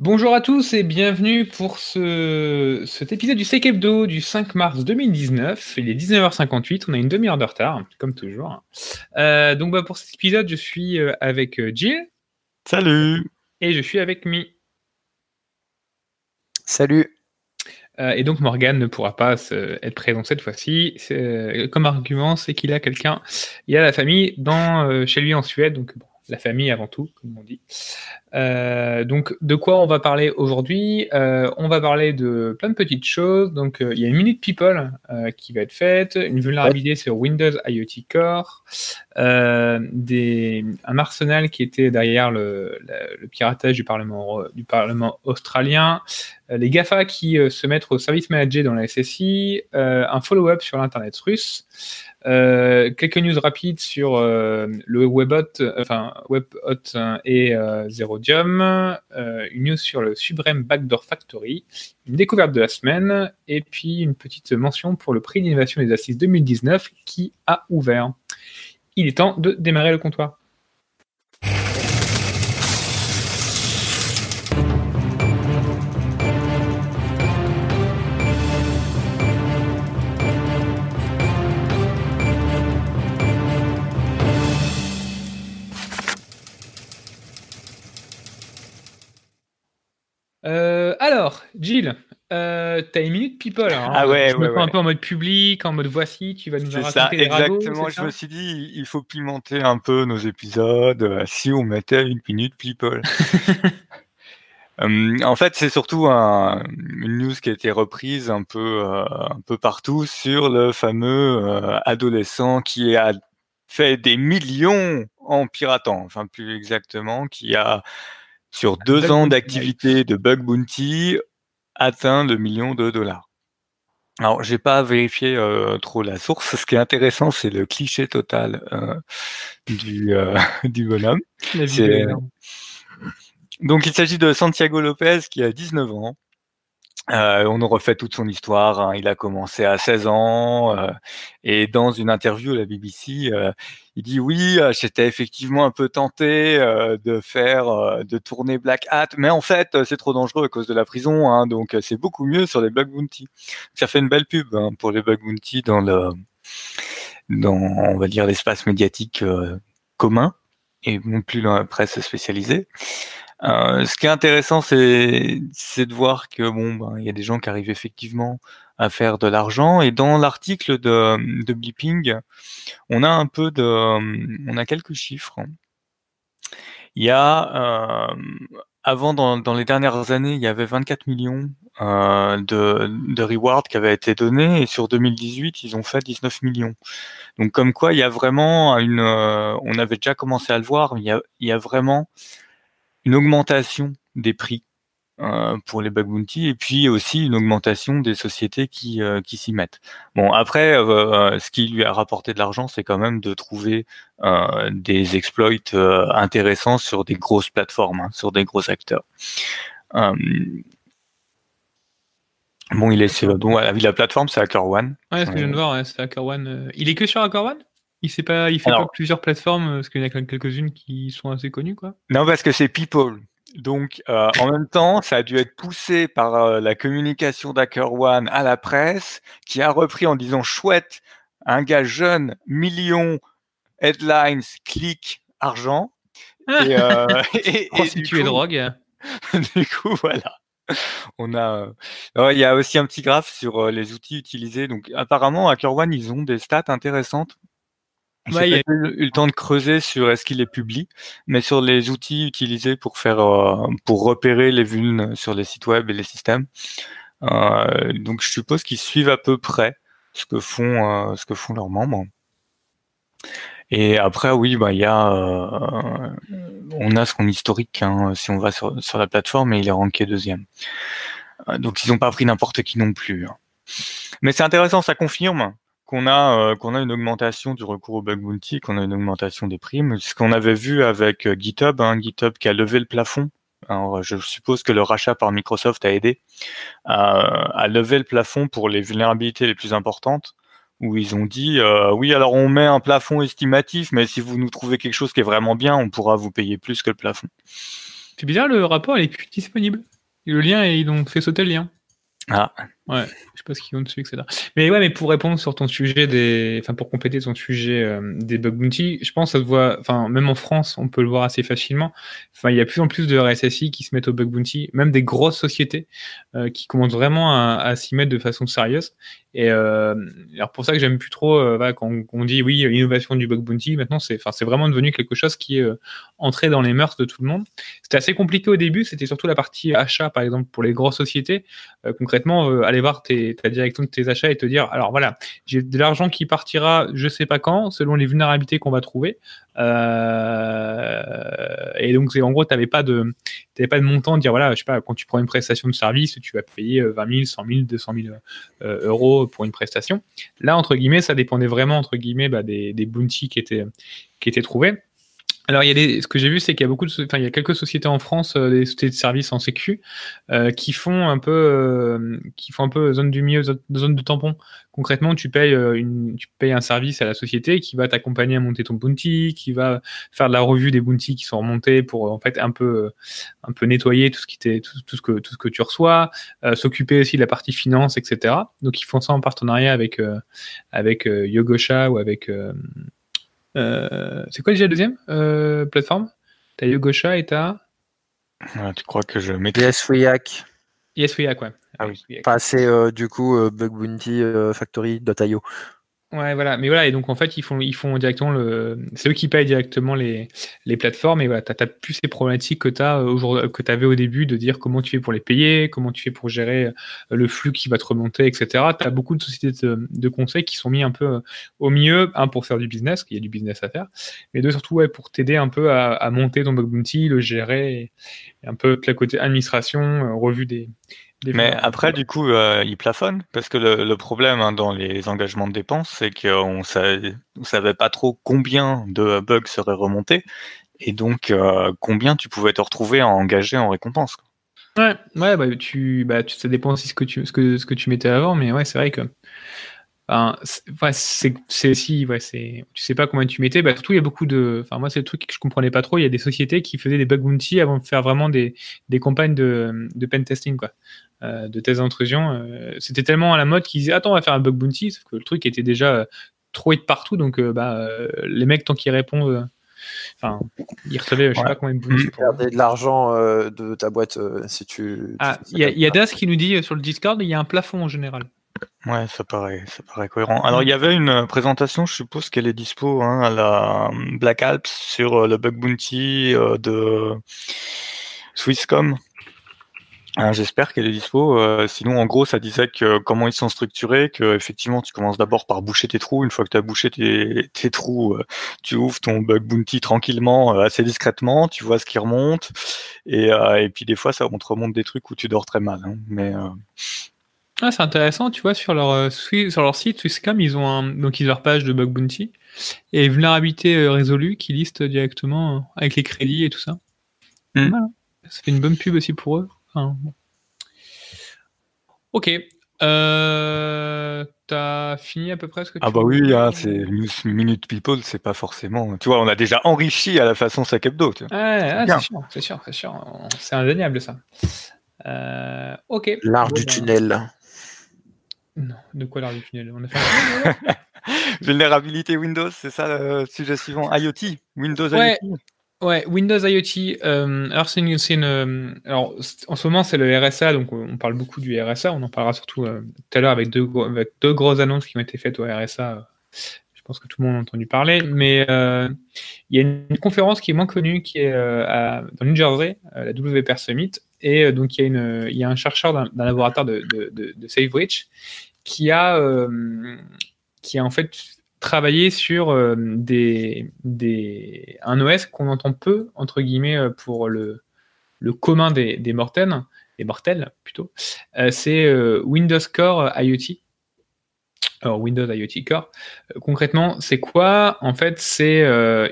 Bonjour à tous et bienvenue pour ce, cet épisode du Sec Hebdo du 5 mars 2019. Il est 19h58, on a une demi-heure de retard, comme toujours. Euh, donc bah, pour cet épisode, je suis euh, avec euh, Jill. Salut Et je suis avec Mi. Salut et donc Morgan ne pourra pas être présent cette fois-ci. Comme argument, c'est qu'il a quelqu'un, il a la famille dans, chez lui en Suède, donc bon, la famille avant tout, comme on dit. Euh, donc, de quoi on va parler aujourd'hui? Euh, On va parler de plein de petites choses. Donc, euh, il y a une minute people qui va être faite, une vulnérabilité sur Windows IoT Core, un arsenal qui était derrière le, piratage du Parlement australien, les GAFA qui se mettent au service manager dans la SSI, un follow-up sur l'Internet russe. Euh, quelques news rapides sur euh, le WebHot, enfin et euh, Zerodium, une news sur le Subrem Backdoor Factory, une découverte de la semaine, et puis une petite mention pour le prix d'innovation des assises 2019 qui a ouvert. Il est temps de démarrer le comptoir. Gilles, euh, t'as une minute people. Hein. ah ouais, je me un peu en mode public, en mode voici, tu vas nous raconter ça, les exactement. je me suis dit, il faut pimenter un peu nos épisodes. Euh, si on mettait une minute people. en fait, c'est surtout une news qui a été reprise un peu, un peu partout sur le fameux adolescent qui a fait des millions en piratant, enfin plus exactement, qui a sur deux ans d'activité de Bug Bounty, atteint le million de dollars. Alors, j'ai pas vérifié euh, trop la source. Ce qui est intéressant, c'est le cliché total euh, du, euh, du bonhomme. Donc, il s'agit de Santiago Lopez qui a 19 ans, euh, on nous refait toute son histoire. Hein. Il a commencé à 16 ans euh, et dans une interview à la BBC, euh, il dit oui, j'étais effectivement un peu tenté de faire, de tourner Black Hat, mais en fait c'est trop dangereux à cause de la prison, hein, donc c'est beaucoup mieux sur les bug bounty. Ça fait une belle pub hein, pour les bug bounty dans le, dans on va dire l'espace médiatique commun et non plus dans la presse spécialisée. Euh, ce qui est intéressant, c'est de voir que bon, ben, il y a des gens qui arrivent effectivement à faire de l'argent. Et dans l'article de, de Blipping, on a un peu de, on a quelques chiffres. Il y a euh, avant, dans, dans, les dernières années, il y avait 24 millions euh, de, de rewards qui avaient été donnés, et sur 2018, ils ont fait 19 millions. Donc, comme quoi, il y a vraiment une, euh, on avait déjà commencé à le voir, il y a, il y a vraiment une augmentation des prix euh, pour les bug bounty et puis aussi une augmentation des sociétés qui, euh, qui s'y mettent. Bon, après, euh, ce qui lui a rapporté de l'argent, c'est quand même de trouver des exploits intéressants sur des grosses plateformes, hein, sur des gros acteurs. Bon, il est sur donc, la plateforme, c'est HackerOne. Ouais, ce que je viens de voir, c'est HackerOne. Il est que sur HackerOne il fait pas, il fait pas plusieurs plateformes parce qu'il y en a quand même quelques-unes qui sont assez connues, quoi. Non, parce que c'est People. Donc, euh, en même temps, ça a dû être poussé par euh, la communication d'HackerOne à la presse, qui a repris en disant chouette, un gars jeune, million, headlines, clics, argent. Et, euh, et, Prostituée drogue. du coup, voilà. On a, il y a aussi un petit graphe sur les outils utilisés. Donc, apparemment, HackerOne, ils ont des stats intéressantes Ouais, il a eu le temps de creuser sur est-ce qu'il est public, mais sur les outils utilisés pour faire euh, pour repérer les vulnes sur les sites web et les systèmes. Euh, donc je suppose qu'ils suivent à peu près ce que font euh, ce que font leurs membres. Et après oui bah il y a on a son historique hein, si on va sur, sur la plateforme et il est ranké deuxième. donc ils n'ont pas pris n'importe qui non plus. Hein. Mais c'est intéressant, ça confirme qu'on a euh, qu'on a une augmentation du recours au bug bounty, qu'on a une augmentation des primes. Ce qu'on avait vu avec euh, GitHub, hein, GitHub qui a levé le plafond. Alors, je suppose que le rachat par Microsoft a aidé à, lever le plafond pour les vulnérabilités les plus importantes, où ils ont dit euh, oui, alors on met un plafond estimatif, mais si vous nous trouvez quelque chose qui est vraiment bien, on pourra vous payer plus que le plafond. C'est bizarre, le rapport il est plus disponible. le lien, ils ont fait sauter le lien. Ah. Ouais, je sais pas ce qu'ils ont dessus, etc. Mais ouais, mais pour répondre sur ton sujet enfin pour compléter ton sujet euh, des bug bounty, je pense que ça enfin même en France, on peut le voir assez facilement. Enfin, il y a plus en plus de RSSI qui se mettent au bug bounty, même des grosses sociétés euh, qui commencent vraiment à, à s'y mettre de façon sérieuse. Et euh, alors pour ça que j'aime plus trop quand on dit oui l'innovation du bug bounty, maintenant c'est, enfin c'est vraiment devenu quelque chose qui est entré dans les mœurs de tout le monde. C'était assez compliqué au début, c'était surtout la partie achat par exemple pour les grosses sociétés. concrètement, voir ta direction de tes achats et te dire alors voilà j'ai de l'argent qui partira je sais pas quand selon les vulnérabilités qu'on va trouver. Euh, et donc, en gros, tu n'avais pas, de, pas de montant de dire, voilà, je sais pas, quand tu prends une prestation de service, tu vas payer 20 000, 100 000, 200 000 euros pour une prestation. Là, entre guillemets, ça dépendait vraiment, entre guillemets, bah, des, des bounties qui étaient, qui étaient trouvés. Alors, il y a des, ce que j'ai vu, c'est qu'il y a beaucoup de, enfin, il y a quelques sociétés en France, euh, des sociétés de services en sécu, euh, qui font un peu, euh, qui font un peu zone du milieu, zone de tampon. Concrètement, tu payes une, tu payes un service à la société qui va t'accompagner à monter ton bounty, qui va faire de la revue des bounties qui sont remontés pour en fait un peu, un peu nettoyer tout ce qui tout, tout, ce que, tout ce que tu reçois, s'occuper aussi de la partie finance, etc. Donc, ils font ça en partenariat avec, avec Yogosha ou avec euh, c'est quoi déjà la deuxième euh, plateforme? T'as Yogosha et t'as. Ah, tu crois que je mets. YesWeHack. YesWeHack, ouais. Ah oui. Enfin, c'est euh, du coup Bug Bounty Factory.io. Ouais, voilà. Mais voilà, et donc en fait, ils font, ils font directement le. C'est eux qui payent directement les, les plateformes. Et voilà, tu n'as plus ces problématiques que tu euh, que avais au début de dire comment tu fais pour les payer, comment tu fais pour gérer euh, le flux qui va te remonter, etc. Tu beaucoup de sociétés de, de, conseils qui sont mis un peu euh, au milieu, un pour faire du business, qu'il y a du business à faire, mais deux surtout ouais, pour t'aider un peu à, à, monter ton bug bounty, le gérer, un peu le côté administration, revue des mais après, du coup, euh, il plafonne parce que le, problème hein, dans les engagements de dépenses, c'est qu'on savait, savait pas trop combien de bugs seraient remontés et donc euh, combien tu pouvais te retrouver à engager en récompense. Ouais, ouais, bah, tu, bah, tu, ça dépend aussi ce que tu, ce que, ce que tu mettais avant, mais ouais, c'est vrai que c'est si, ouais, c'est, tu sais pas combien tu mettais. Bah, surtout, il y a beaucoup de. Enfin, moi, c'est le truc que je comprenais pas trop. Il y a des sociétés qui faisaient des bug bounty avant de faire vraiment des, des campagnes de, de pen testing, quoi. Euh, de thèse d'intrusion. Euh, c'était tellement à la mode qu'ils disaient Attends, on va faire un bug bounty, sauf que le truc était déjà euh, trop hit partout. Donc, bah, les mecs, tant qu'ils répondent. Enfin, ils recevaient, je sais pas combien de bounty. Pour... de l'argent de ta boîte si tu. Ah, il y, a Das qui nous dit sur le Discord il y a un plafond en général. Ouais, ça paraît, ça paraît cohérent. Alors, il y avait une présentation, je suppose qu'elle est dispo hein, à la Black Alps sur le bug bounty de Swisscom. Ah, j'espère qu'elle est dispo. Euh, sinon, en gros, ça disait que comment ils sont structurés, que effectivement, tu commences d'abord par boucher tes trous. Une fois que tu as bouché tes, tes trous, euh, tu ouvres ton bug bounty tranquillement, euh, assez discrètement. Tu vois ce qui remonte, et, et puis des fois, ça on te remonte des trucs où tu dors très mal. Hein. mais ah, c'est intéressant, tu vois, sur leur sur leur site Swisscom, ils ont un, donc ils ont leur page de bug bounty et vulnérabilité résolue qui liste directement avec les crédits et tout ça. Hmm. Ça fait une bonne pub aussi pour eux. Ok. Euh, T'as fini à peu près ce que tu Ah bah oui, hein, c'est Minute People, c'est pas forcément. Tu vois, on a déjà enrichi à la façon Sac Hebdo. Tu Ouais, c'est sûr, c'est sûr, c'est sûr. C'est indéniable ça. Euh, ok. L'art du ben, tunnel. Non, de quoi l'art du tunnel? On a fait... Vulnérabilité Windows, c'est ça le sujet suivant. IoT, Windows IoT? Ouais, Windows IoT. Euh, euh, alors, en ce moment, c'est le RSA, donc on parle beaucoup du RSA. On en parlera surtout euh, tout à l'heure avec deux, grosses annonces qui ont été faites au RSA. Je pense que tout le monde a entendu parler. Mais il y a une, conférence qui est moins connue, qui est à, dans New Jersey, la WPR Summit. Et donc, il y, a un chercheur d'un laboratoire de, de, de, de SafeBridge qui a, qui a en fait travailler sur euh, un OS qu'on entend peu, entre guillemets, euh, pour le, commun des, mortels, des mortels plutôt, euh, c'est Windows Core IoT. Alors Windows IoT Core, concrètement, c'est quoi? En fait, c'est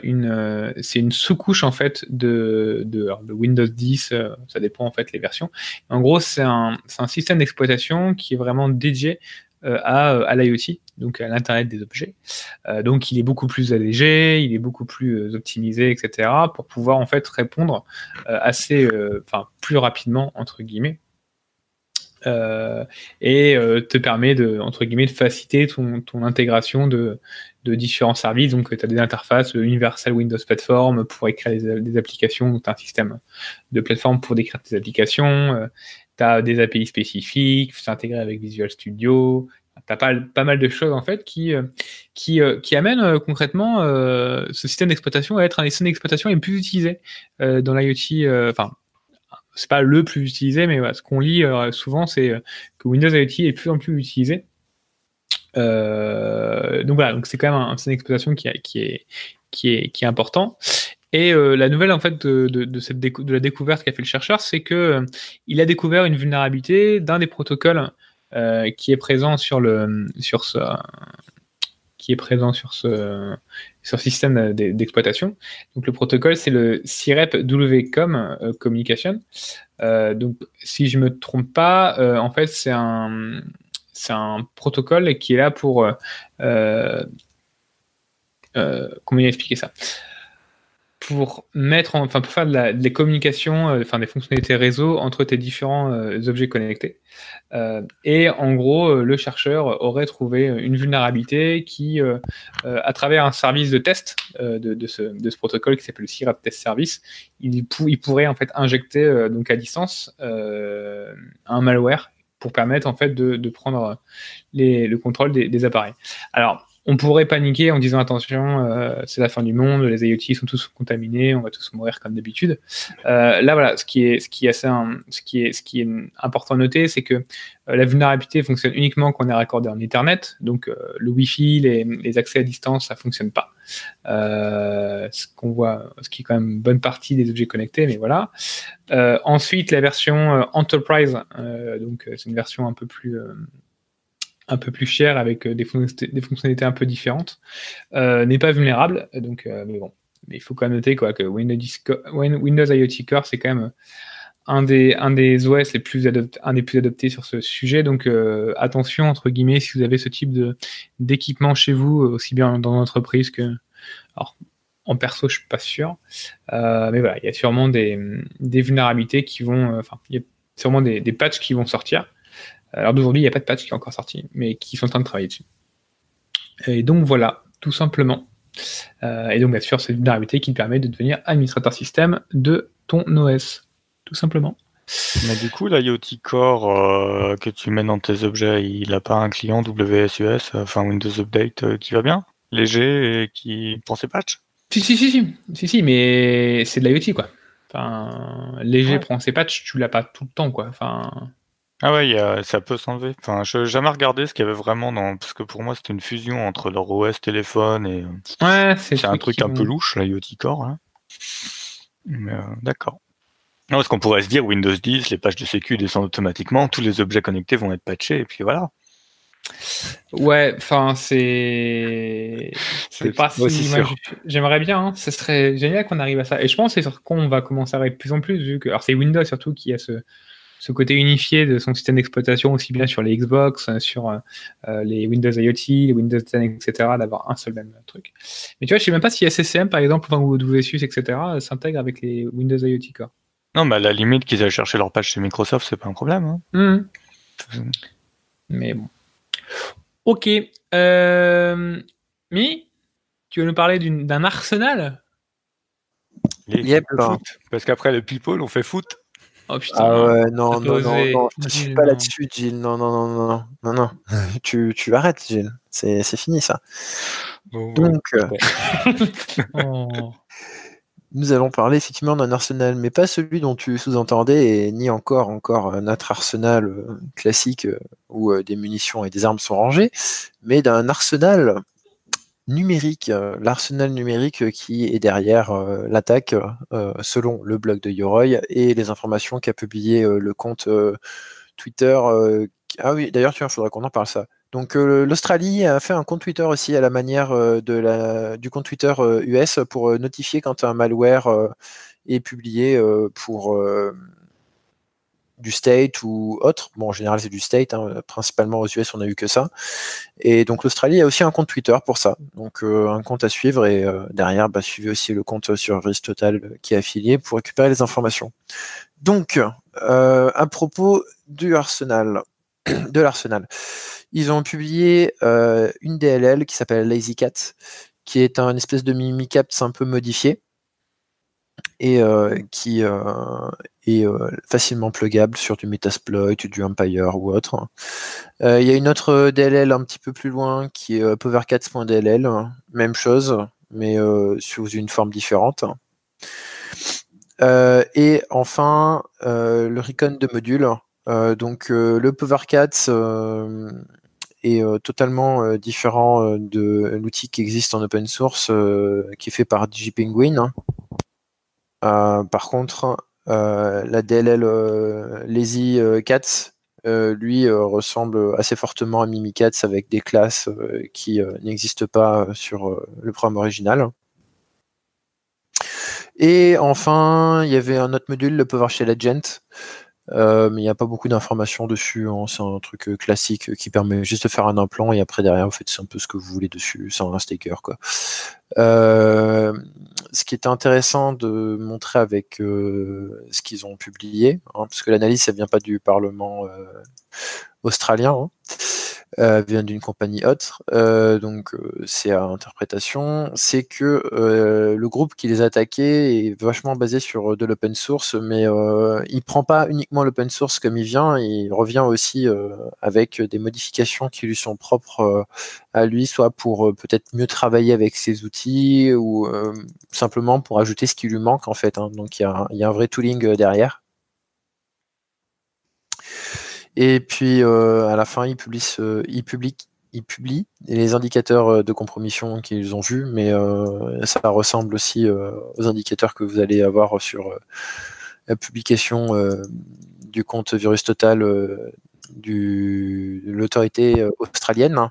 une, sous-couche en fait de, Windows 10. ça dépend en fait les versions. En gros, c'est un système d'exploitation qui est vraiment dédié à, à l'IoT, donc à l'Internet des objets. donc il est beaucoup plus allégé, il est beaucoup plus optimisé, etc., pour pouvoir en fait répondre assez, enfin plus rapidement entre guillemets euh, et euh, te permet de, entre guillemets, de faciliter ton, intégration de, différents services. Donc, tu as des interfaces Universal Windows Platform pour écrire des, applications, donc tu as un système de plateforme pour décrire tes applications, euh, tu as des API spécifiques, c'est intégré avec Visual Studio, tu as pas, pas, mal de choses en fait qui, qui, qui amènent concrètement ce système d'exploitation à être un des systèmes d'exploitation les plus utilisés dans l'IoT, enfin c'est pas le plus utilisé, mais ce qu'on lit euh, souvent, c'est euh, que Windows IoT est plus en plus utilisé. Euh, donc voilà, donc c'est quand même un, système d'exploitation qui, qui, est, qui, est, qui est important. Et la nouvelle en fait de, cette la découverte qu'a fait le chercheur, c'est que il a découvert une vulnérabilité d'un des protocoles qui est présent sur le sur ce qui est présent sur ce sur système d'exploitation. Donc le protocole, c'est le CIREP WCOM euh, Communication. Euh, donc si je me trompe pas, euh, en fait c'est un c'est un protocole qui est là pour comment expliquer ça? Pour mettre, enfin pour faire de la, des communications, euh, enfin des fonctionnalités réseau entre tes différents euh, objets connectés. Euh, et en gros, le chercheur aurait trouvé une vulnérabilité qui, à travers un service de test de, de, ce, de, ce, protocole qui s'appelle le CIRAP Test Service, il, il, pourrait en fait injecter donc à distance un malware pour permettre en fait de, de prendre les, le contrôle des, des appareils. Alors on pourrait paniquer en disant attention, euh, c'est la fin du monde, les IoT sont tous contaminés, on va tous mourir comme d'habitude. Euh, là, voilà, ce qui est, ce qui est assez, ce qui est, ce qui est important à noter, c'est que euh, la vulnérabilité fonctionne uniquement quand on est raccordé en Ethernet, donc le Wi-Fi, les, accès à distance, ça fonctionne pas. ce qu'on voit, ce qui est quand même une bonne partie des objets connectés, mais voilà. ensuite, la version Enterprise, donc c'est une version un peu plus un peu plus cher avec euh, des, fonctionnalités un peu différentes, euh, n'est pas vulnérable. Donc, euh, mais bon, mais il faut quand même noter quoi, que Windows, IoT Core, c'est quand même un des, un des OS les plus un des plus adoptés sur ce sujet. Donc attention, entre guillemets, si vous avez ce type d'équipement chez vous, aussi bien dans l'entreprise que. Alors, en perso, je suis pas sûr. mais voilà, il y a sûrement des, des vulnérabilités qui vont. Enfin, il y a sûrement des, des patchs qui vont sortir. Alors d'aujourd'hui, il n'y a pas de patch qui est encore sorti, mais qui sont en train de travailler dessus. Et donc voilà, tout simplement. Euh, et donc bien sûr, c'est une vulnérabilité qui permet de devenir administrateur système de ton OS, tout simplement. Mais du coup, l'IoT Core euh, que tu mets dans tes objets, il n'a pas un client WSUS, enfin Windows Update euh, qui va bien, léger et qui prend ses patchs? Si, si, si, si, si, si mais c'est de l'IoT quoi. Enfin, léger prend ses patchs, tu l'as pas tout le temps quoi. Enfin, ah ouais, ça peut s'enlever. Enfin, je n'ai jamais regardé ce qu'il y avait vraiment dans parce que pour moi, c'était une fusion entre leur OS téléphone et Ouais, c'est un truc un peu louche, l'IoT Core, hein. Mais euh, d'accord. Non, parce qu'on pourrait se dire Windows 10, les pages de sécu descendent automatiquement, tous les objets connectés vont être patchés et puis voilà. Ouais, enfin, c'est. C'est pas si. J'aimerais bien, hein. ce serait génial qu'on arrive à ça. Et je pense que c'est sur quoi on va commencer à arriver de plus en plus, vu que. Alors, c'est Windows surtout qui a ce, ce côté unifié de son système d'exploitation, aussi bien sur les Xbox, euh, sur euh, euh, les Windows IoT, les Windows 10, etc., d'avoir un seul même truc. Mais tu vois, je sais même pas si SSM, par exemple, ou WSUS, etc., s'intègre avec les Windows IoT Core. Non, mais à la limite qu'ils aient cherché leur patch chez Microsoft, c'est pas un problème. Hein. Mmh. Mais bon. Ok. Euh... Mi, tu veux nous parler d'un arsenal? Les foot. Parce qu'après le people, on fait foot. Oh putain. Ah ouais, non, non, non, non, je te suis pas là-dessus, Gilles. Non, non, non, non, non, non, tu, tu arrêtes, Gilles. C'est, c'est fini, ça. Donc, euh, oh. nous allons parler effectivement d'un arsenal, mais pas celui dont tu sous-entendais, et ni encore, encore notre arsenal euh, classique euh, où des munitions et des armes sont rangées, mais d'un arsenal numérique, euh, l'arsenal numérique euh, qui est derrière euh, l'attaque, selon le blog de Yoroi et les informations qu'a publié le compte Twitter. ah oui, d'ailleurs, il faudra qu'on en parle ça. Donc l'Australie a fait un compte Twitter aussi à la manière de la, du compte Twitter US pour notifier quand un malware est publié pour du state ou autre. Bon, en général, c'est du state. Hein. Principalement aux US, on a eu que ça. Et donc, l'Australie a aussi un compte Twitter pour ça. Donc, euh, un compte à suivre. Et euh, derrière, bah, suivez aussi le compte sur Risk Total qui est affilié pour récupérer les informations. Donc, euh, à propos du Arsenal, de l'Arsenal, ils ont publié une DLL qui s'appelle Lazy Cat, qui est un espèce de Mimikatz un peu modifié et euh, qui euh, est euh, facilement pluggable sur du Metasploit, du Empire ou autre. Il y a une autre DLL un petit peu plus loin qui est powercats.dll, même chose, mais sous une forme différente. et enfin, le recon de module. donc le PowerCats est totalement différent de l'outil qui existe en open source, qui est fait par DigiPenguin. Euh, par contre, euh, la DLL euh, Lazy Cats, lui ressemble assez fortement à Mimikatz avec des classes qui n'existent pas sur le programme original. Et enfin, il y avait un autre module, le PowerShell Agent, euh, mais il n'y a pas beaucoup d'informations dessus. Hein. C'est un truc euh, classique qui permet juste de faire un implant et après derrière vous faites un peu ce que vous voulez dessus sans un staker. Quoi. Euh, ce qui était intéressant de montrer avec ce qu'ils ont publié, hein, parce que l'analyse ça vient pas du Parlement australien. Hein. Euh, vient d'une compagnie autre, euh, donc euh, c'est à interprétation, c'est que le groupe qui les a attaqués est vachement basé sur de l'open source, mais il prend pas uniquement l'open source comme il vient, il revient aussi avec des modifications qui lui sont propres à lui, soit pour peut-être mieux travailler avec ses outils ou simplement pour ajouter ce qui lui manque en fait. Hein. Donc il y a, un vrai tooling derrière. Et puis euh, à la fin, ils publient, ils publient, ils publient les indicateurs euh, de compromission qu'ils ont vus, mais euh, ça ressemble aussi aux indicateurs que vous allez avoir sur la publication du compte Virus Total de l'autorité australienne.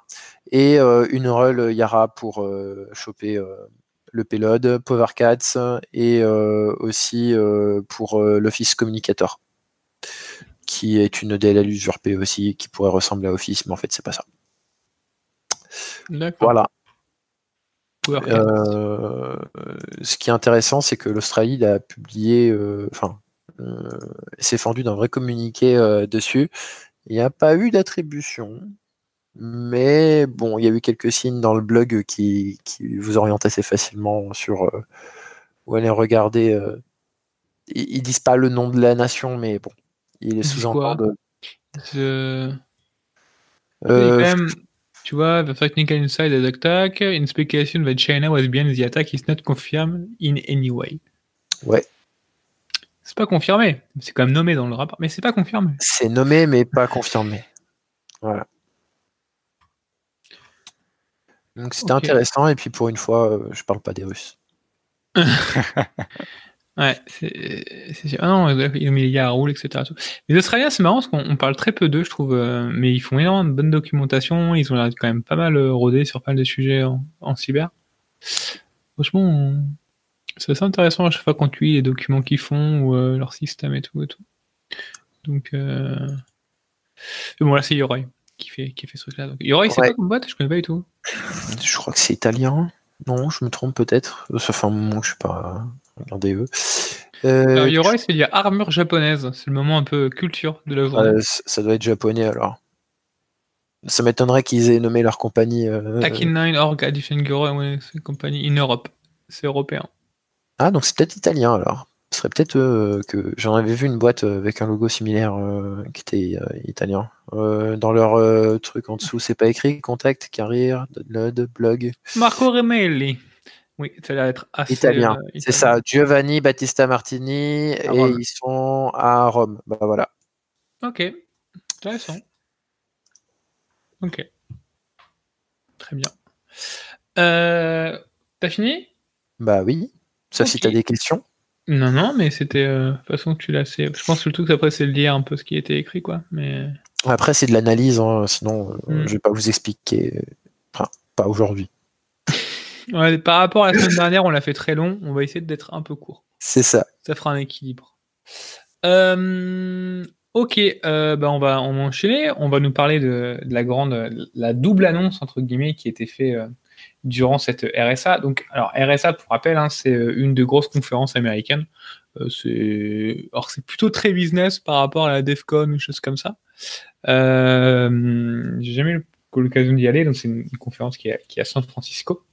Et une rôle Yara pour choper le payload, PowerCats et aussi pour l'Office Communicator qui est une DLL usurpée aussi, qui pourrait ressembler à Office, mais en fait, c'est pas ça. Voilà. Euh, ce qui est intéressant, c'est que l'Australie a publié, euh, enfin, euh, s'est fendu d'un vrai communiqué dessus. Il n'y a pas eu d'attribution, mais bon, il y a eu quelques signes dans le blog qui, vous orientent assez facilement sur où aller regarder. ils, ils disent pas le nom de la nation, mais bon, il est sous encore de. Euh, tu vois, the technical inside the attack, inspection that China was behind the attack is not confirmed in any way. Ouais. C'est pas confirmé. C'est quand même nommé dans le rapport, mais c'est pas confirmé. C'est nommé, mais pas confirmé. Voilà. Donc c'était intéressant, et puis pour une fois, euh, je parle pas des Russes. Ouais, c'est ah non, ils ont mis les gars à roule, etc. Les Australiens, c'est marrant parce qu'on parle très peu d'eux, je trouve, euh, mais ils font énormément de bonne documentation. Ils ont l'air quand même pas mal euh, rodés sur pas mal de sujets en, cyber. Franchement, c'est assez intéressant à chaque fois quand tu lis les documents qu'ils font ou euh, leur système et tout et tout. Donc, bon là c'est Yoroi qui fait qui fait ce truc-là. Yoroi, c'est quoi comme boîte? Je connais pas du tout. Je crois que c'est italien. Non, je me trompe peut-être. Moment que je suis pas Regardez eux. Euh, Yoroi, c'est a armure japonaise. C'est le moment un peu culture de la journée. ça doit être japonais alors. Ça m'étonnerait qu'ils aient nommé leur compagnie. Euh, Akin 9 Org Edition ouais, c'est compagnie in Europe. C'est européen. Ah, donc c'est peut-être italien alors. Ce serait peut-être euh, que j'en avais vu une boîte avec un logo similaire qui était italien. dans leur truc en dessous, c'est pas écrit contact, carrière, download, blog. Marco Remelli. Oui, ça a l'air d'être assez italien. Euh, c'est ça, Giovanni Battista Martini, et ils sont à Rome. Bah voilà. Ok, intéressant. Ok. Très bien. Euh, T'as fini? Bah oui. Sauf si t'as des questions. Non, non, mais c'était. Euh, de toute façon, tu l'as. Je pense surtout que après, c'est de lire un peu ce qui a été écrit, quoi. Mais... Après, c'est de l'analyse, hein, sinon, hmm. je vais pas vous expliquer. Enfin, pas aujourd'hui par rapport à la semaine dernière, on l'a fait très long. On va essayer d'être un peu court. C'est ça. Ça fera un équilibre. Euh, Ok, euh, bah on va on enchaîner. On va nous parler de, la grande, la double annonce entre guillemets qui a été faite euh, durant cette RSA. Donc, alors RSA, pour rappel, hein, c'est une des grosses conférences américaines. c'est alors c'est plutôt très business par rapport à la DefCon ou choses comme ça. J'ai jamais eu l'occasion d'y aller, donc c'est une, conférence qui est, qui est à San Francisco.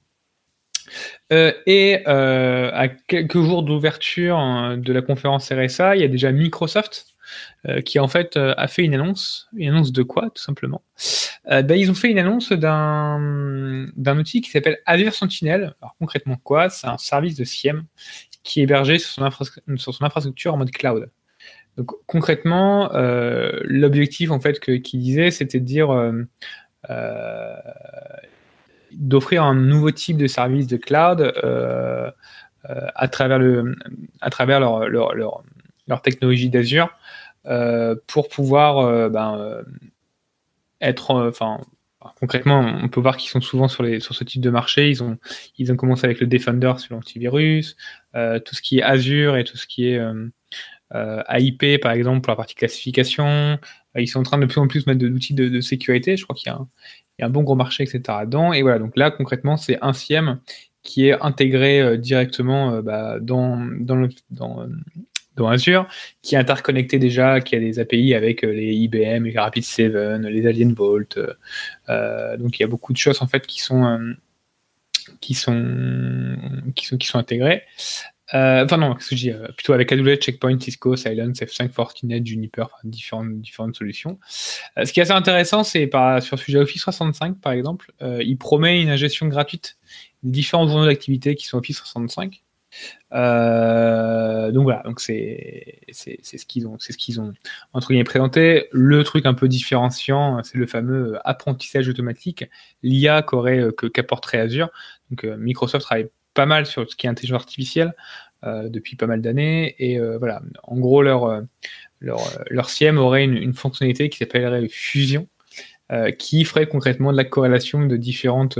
Et à quelques jours d'ouverture hein, de la conférence RSA, il y a déjà Microsoft euh, qui en fait euh, a fait une annonce. Une annonce de quoi, tout simplement? Euh, ben, Ils ont fait une annonce d'un outil qui s'appelle Azure Sentinel. Alors concrètement quoi? C'est un service de SIEM qui est hébergé sur son, sur son infrastructure en mode cloud. Donc concrètement, l'objectif en fait qu'il disait, c'était de dire d'offrir un nouveau type de service de cloud à travers le à travers leur, leur, leur, leur technologie d'Azure euh, pour pouvoir euh, ben, euh, être, enfin, concrètement, on peut voir qu'ils sont souvent sur, les, sur ce type de marché. Ils ont, ils ont commencé avec le Defender sur l'antivirus, tout ce qui est Azure et tout ce qui est AIP, par exemple, pour la partie classification. Ils sont en train de plus en plus mettre de l'outil de, sécurité. Je crois qu'il y, a un bon gros marché, etc. dedans. Et voilà, donc là, concrètement, c'est un SIEM qui est intégré directement bah, dans, dans, Azure, qui est interconnecté déjà, qui a des API avec euh, les IBM, les Rapid7, les Alien Vault. Euh, euh, donc il y a beaucoup de choses en fait qui sont qui sont qui sont intégrées. Enfin non, ce que je dis, plutôt avec AWS, Checkpoint, Cisco, Silence, F5, Fortinet, Juniper, différentes, solutions. ce qui est assez intéressant, c'est sur le sujet Office 65, par exemple, il promet une ingestion gratuite des différents journaux d'activité qui sont Office 65. Euh, donc voilà, donc c'est c'est ce qu'ils ont, c'est ce qu'ils ont entre guillemets présenté. Le truc un peu différenciant, c'est le fameux apprentissage automatique, l'IA euh, qu'apporterait Azure. Donc euh, Microsoft travaille pas mal sur ce qui est intelligence artificielle depuis pas mal d'années et voilà, en gros leur leur leur SIEM aurait une, fonctionnalité qui s'appellerait Fusion. qui ferait concrètement de la corrélation de différentes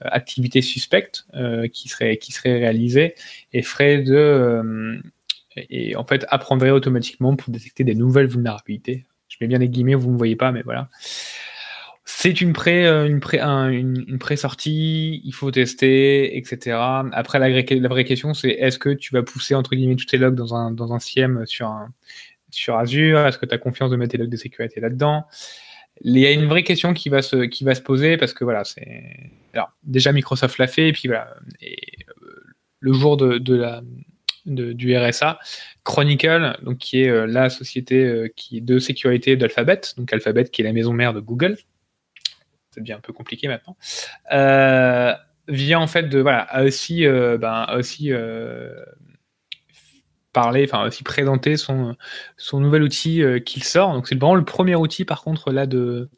activités suspectes euh, qui seraient qui réalisées et ferait de euh, et en fait apprendrait automatiquement pour détecter des nouvelles vulnérabilités. Je mets bien les guillemets, vous ne me voyez pas, mais voilà. C'est une pré, euh, une pré, une, pré-sortie, il faut tester, etc. Après, la, vraie question, c'est est-ce que tu vas pousser entre guillemets tous tes logs dans un, dans un SIEM sur, sur Azure? Est-ce que tu as confiance de mettre tes logs de sécurité là-dedans? Il y a une vraie question qui va se, qui va se poser parce que voilà, c'est alors, déjà, Microsoft l'a fait, et puis voilà. Et, euh, le jour de, la, du RSA, Chronicle, donc, qui est euh, la société qui, de sécurité d'Alphabet, donc Alphabet qui est la maison mère de Google, c'est bien un peu compliqué maintenant, vient en fait de, voilà, aussi, ben, aussi parler, enfin aussi présenter son, son nouvel outil qu'il sort. Donc c'est vraiment le premier outil par contre là de,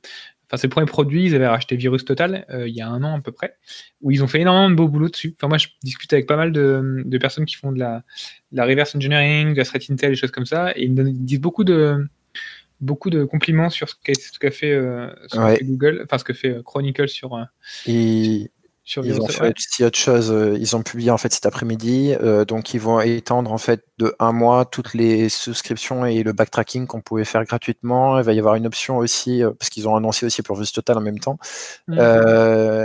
Enfin, c'est le premier produit, ils avaient racheté Virus Total euh, il y a un an à peu près, où ils ont fait énormément de beau boulot dessus. Enfin, moi, je discute avec pas mal de, personnes qui font de la, la, reverse engineering, de la threat intel, des choses comme ça, et ils me disent beaucoup de, beaucoup de compliments sur ce qu'a fait, euh, Google, enfin ce que fait euh, Chronicle sur. Ils ont fait aussi autre chose. Euh, ils ont publié en fait cet après-midi. Euh, donc ils vont étendre en fait de un mois toutes les souscriptions et le backtracking qu'on pouvait faire gratuitement. Il va y avoir une option aussi euh, parce qu'ils ont annoncé aussi pour Vue Total en même temps. Mmh.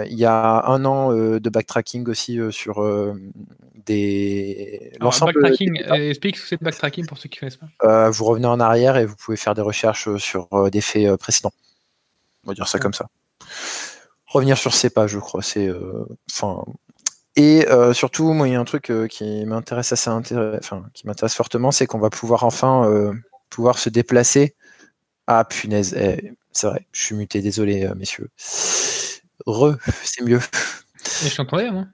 il y a un an de backtracking aussi sur des. L'ensemble. Backtracking. explique ce que c'est backtracking pour ceux qui ne connaissent pas. vous revenez en arrière et vous pouvez faire des recherches sur des faits précédents. On va dire ça comme ça revenir sur ces pages, je crois. C'est, euh, enfin, et euh, surtout, moi, il y a un truc euh, qui m'intéresse assez enfin, qui m'intéresse fortement, c'est qu'on va pouvoir enfin pouvoir se déplacer. Ah punaise, eh, c'est vrai, je suis muté, désolé messieurs. Re, c'est mieux. Mais je t'entendais, moi?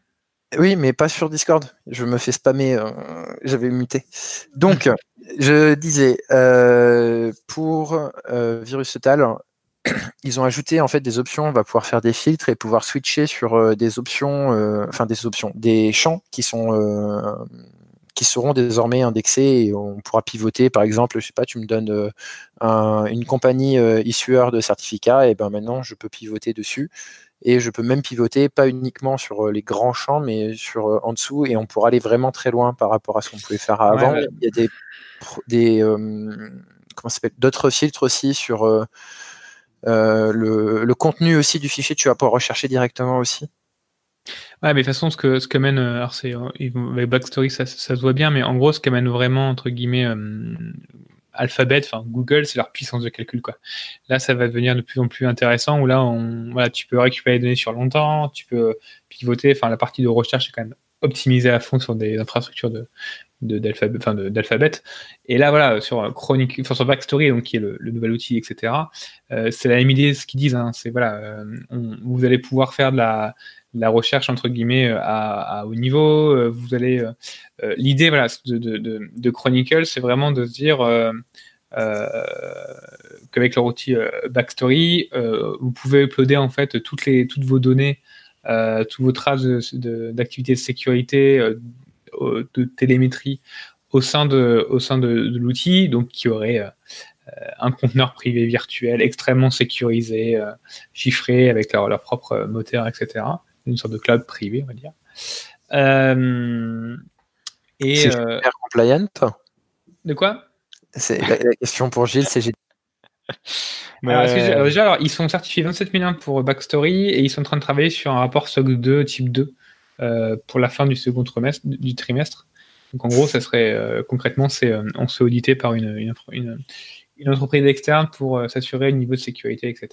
Oui, mais pas sur Discord. Je me fais spammer. J'avais muté. Donc, je disais, pour Virus Total, ils ont ajouté en fait des options. On va pouvoir faire des filtres et pouvoir switcher sur euh, des options, euh, enfin des options, des champs qui sont euh, qui seront désormais indexés et on pourra pivoter. Par exemple, je sais pas, tu me donnes une compagnie issueur de certificats et ben maintenant je peux pivoter dessus et je peux même pivoter pas uniquement sur les grands champs mais sur en dessous et on pourra aller vraiment très loin par rapport à ce qu'on pouvait faire avant. Il y a des, des comment s'appelle d'autres filtres aussi sur le, le, contenu aussi du fichier. Tu vas pouvoir rechercher directement aussi. Ouais, mais de toute façon, ce que, ce que mène, alors c'est, avec Backstory, ça, se voit bien, mais en gros, ce qu'amène vraiment, entre guillemets, Alphabet, enfin Google, c'est leur puissance de calcul. Là, ça va devenir de plus en plus intéressant où là, on, tu peux récupérer les données sur longtemps, tu peux pivoter. Enfin, la partie de recherche est quand même optimisée à fond sur des infrastructures de d'alphabet. Et là, voilà, sur Chronic, enfin sur Backstory, donc qui est le, nouvel outil, etc. Euh, c'est la même idée ce qu'ils disent. Hein, c'est voilà, euh, vous allez pouvoir faire de la recherche entre guillemets euh, à, haut niveau. Vous allez l'idée voilà de, de, de, Chronicle, c'est vraiment de se dire qu'avec leur outil Backstory, vous pouvez uploader en fait toutes les toutes vos données, toutes vos traces d'activité de, sécurité, de télémétrie au sein de au sein de, l'outil, donc qui aurait un conteneur privé virtuel extrêmement sécurisé, chiffré avec leur, leur propre moteur, etc une sorte de cloud privé, on va dire. Euh, et c'est euh, compliant? De quoi? C'est la, question pour Gilles, c'est Gilles. Alors, ils sont certifiés 27 001 pour Backstory et ils sont en train de travailler sur un rapport SOC 2 type 2 euh, pour la fin du second trimestre. Du trimestre. Donc en gros, ça serait concrètement, c'est on se audité par une, une, une entreprise externe pour euh, s'assurer le niveau de sécurité, etc.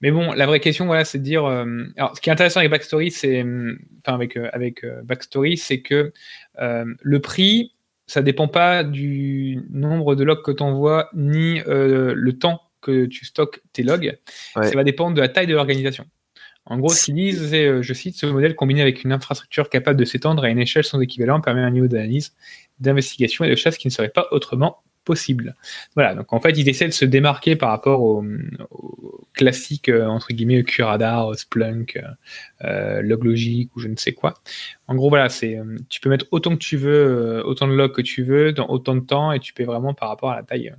Mais bon, la vraie question, voilà, c'est de dire. Euh, alors, ce qui est intéressant avec Backstory, c'est, euh, enfin avec avec Backstory, c'est que le prix, ça dépend pas du nombre de logs que tu envoies ni le temps que tu stockes tes logs. Ça va dépendre de la taille de l'organisation. En gros, ce qu'ils disent, c'est, je cite, ce modèle combiné avec une infrastructure capable de s'étendre à une échelle sans équivalent permet un niveau d'analyse, d'investigation et de chasse qui ne serait pas autrement possible. Voilà, donc en fait, ils essaient de se démarquer par rapport au, classique, euh, entre guillemets, QRadar, Splunk, euh, euh, Loglogic ou je ne sais quoi. En gros, voilà, c'est, tu peux mettre autant que tu veux, autant de logs que tu veux, dans autant de temps, et tu peux vraiment par rapport à la taille,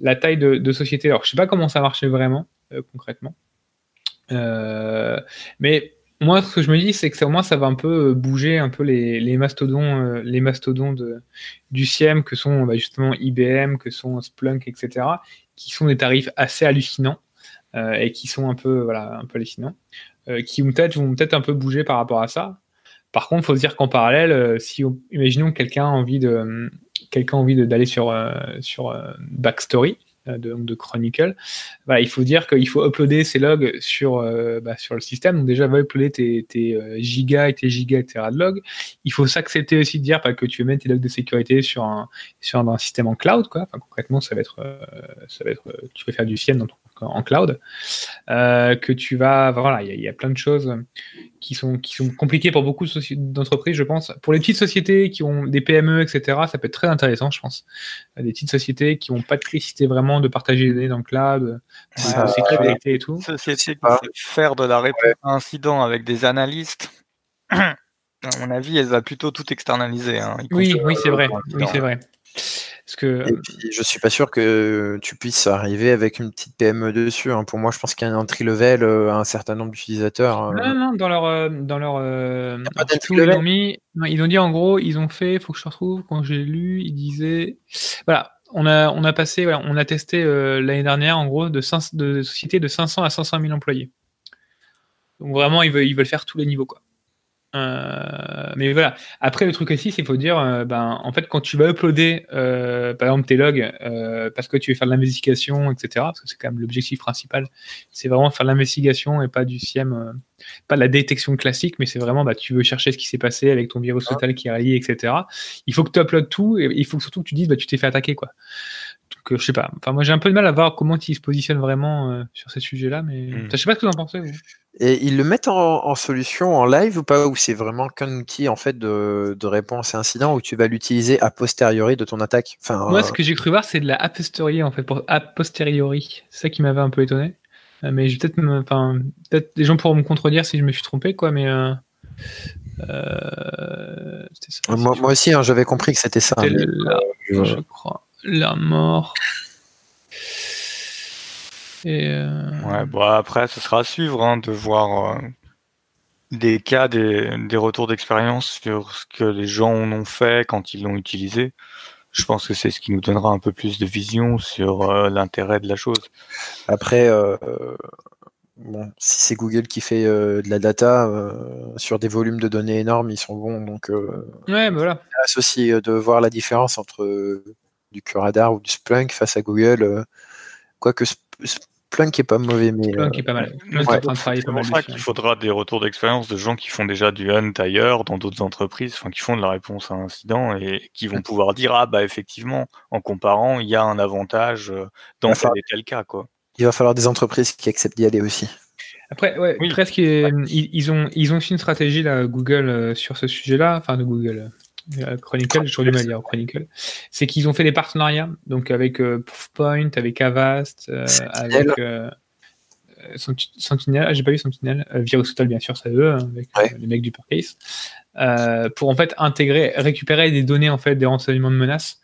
la taille de, société. Alors, je sais pas comment ça marchait vraiment, concrètement. Mais moi, ce que je me dis, c'est que au moins ça va un peu euh, bouger un peu les, mastodons, euh, les mastodons du CIEM que sont bah, justement IBM, que sont Splunk, etc., qui sont des tarifs assez hallucinants euh, et qui sont un peu, voilà, un peu hallucinants, qui vont peut-être vont peut-être un peu bouger par rapport à ça. Par contre, il faut se dire qu'en parallèle, si imaginons que quelqu'un a envie de quelqu'un envie d'aller sur sur Backstory, euh, de, de, Chronicle. il faut dire qu'il faut uploader ces logs sur, euh, bah, sur le système. Donc déjà, va uploader tes, euh, gigas et tes gigas, etc. de logs. Il faut s'accepter aussi de dire pas que tu veux mettre tes logs de sécurité sur un, sur un, système en cloud. Concrètement, ça va être, ça va être tu peux faire du CIEM dans ton en cloud, euh, que tu vas, voilà, il y, a plein de choses qui sont, qui sont compliquées pour beaucoup d'entreprises, je pense. Pour les petites sociétés qui ont des PME, etc., ça peut être très intéressant, je pense. Des petites sociétés qui n'ont pas de nécessité vraiment de partager des données dans le cloud, de sécurité et tout. Société qui faire de la réponse à incident avec des analystes. à mon avis, elle va plutôt tout externaliser. Hein. Oui, oui, c'est vrai. Oui, c'est vrai. Parce que... Et puis, je suis pas sûr que tu puisses arriver avec une petite PME dessus. Hein. Pour moi, je pense qu'il y a un entry level euh, à un certain nombre d'utilisateurs. Euh. Non, non, dans leur, euh, dans leur, ils ont mis, ils ont dit en gros, ils ont fait, faut que je retrouve quand j'ai lu, ils disaient, voilà, on a, on a passé, voilà, on a testé l'année dernière en gros de, de sociétés de 500 à 500 000 employés. Donc vraiment, ils veulent, ils veulent faire tous les niveaux quoi. Euh, mais voilà. Après, le truc aussi, c'est qu'il faut dire, euh, ben, en fait, quand tu vas uploader, euh, par exemple, tes logs, parce que tu veux faire de l'investigation, etc., parce que c'est quand même l'objectif principal, c'est vraiment faire de l'investigation et pas du SIEM, pas de la détection classique, mais c'est vraiment, bah, tu veux chercher ce qui s'est passé avec ton virus ah. total qui est relié, etc. Il faut que tu uploades tout et il faut surtout que tu dises, bah, tu t'es fait attaquer, quoi. Donc, je sais pas. Enfin, moi, j'ai un peu de mal à voir comment ils se positionnent vraiment sur ces sujets-là, mais hmm. je sais pas ce que vous en pensez, vous. Et ils le mettent en, solution en live ou pas Ou c'est vraiment qu'un outil en fait de, réponse à incident où tu vas l'utiliser a posteriori de ton attaque? Enfin, Moi, ce que j'ai cru voir, c'est de la a posteriori en fait, pour a posteriori. C'est ça qui m'avait un peu étonné. Euh, mais je peut-être, enfin, peut-être des gens pourront me contredire si je me suis trompé, quoi. Mais euh, euh, ça, moi, aussi, hein, j'avais compris que c'était ça. je crois, la mort. Euh, ouais, bon, après, ce sera à suivre hein, de voir euh, des cas, des, retours d'expérience sur ce que les gens en ont fait quand ils l'ont utilisé. je pense que c'est ce qui nous donnera un peu plus de vision sur l'intérêt de la chose. Après, bon, si c'est Google qui fait de la data sur des volumes de données énormes, ils sont bons. Donc, ouais, bah voilà. aussi de voir la différence entre du Curadar ou du Splunk face à Google. quoique Splunk est pas mauvais, mais. Splunk est pas mal. C'est pour ça qu'il faudra des retours d'expérience de gens qui font déjà du hunt ailleurs, dans d'autres entreprises, enfin, qui font de la réponse à un incident et qui vont pouvoir dire Ah, bah, effectivement, en comparant, il y a un avantage dans tel et tel cas, quoi. Il va falloir des entreprises qui acceptent d'y aller aussi. Après, ouais, presque, ils, ont, ils ont aussi une stratégie, là, Google, sur ce sujet-là, enfin, de Google, euh, Chronicle, je du mal dire Chronicle, c'est qu'ils ont fait des partenariats, donc avec euh, Proofpoint, avec Avast, euh, avec Sentinel, ah, j'ai pas vu Sentinel, Virus Total bien sûr, c'est eux, hein, avec les mecs du Parcase, pour en fait intégrer, récupérer des données en fait des renseignements de menaces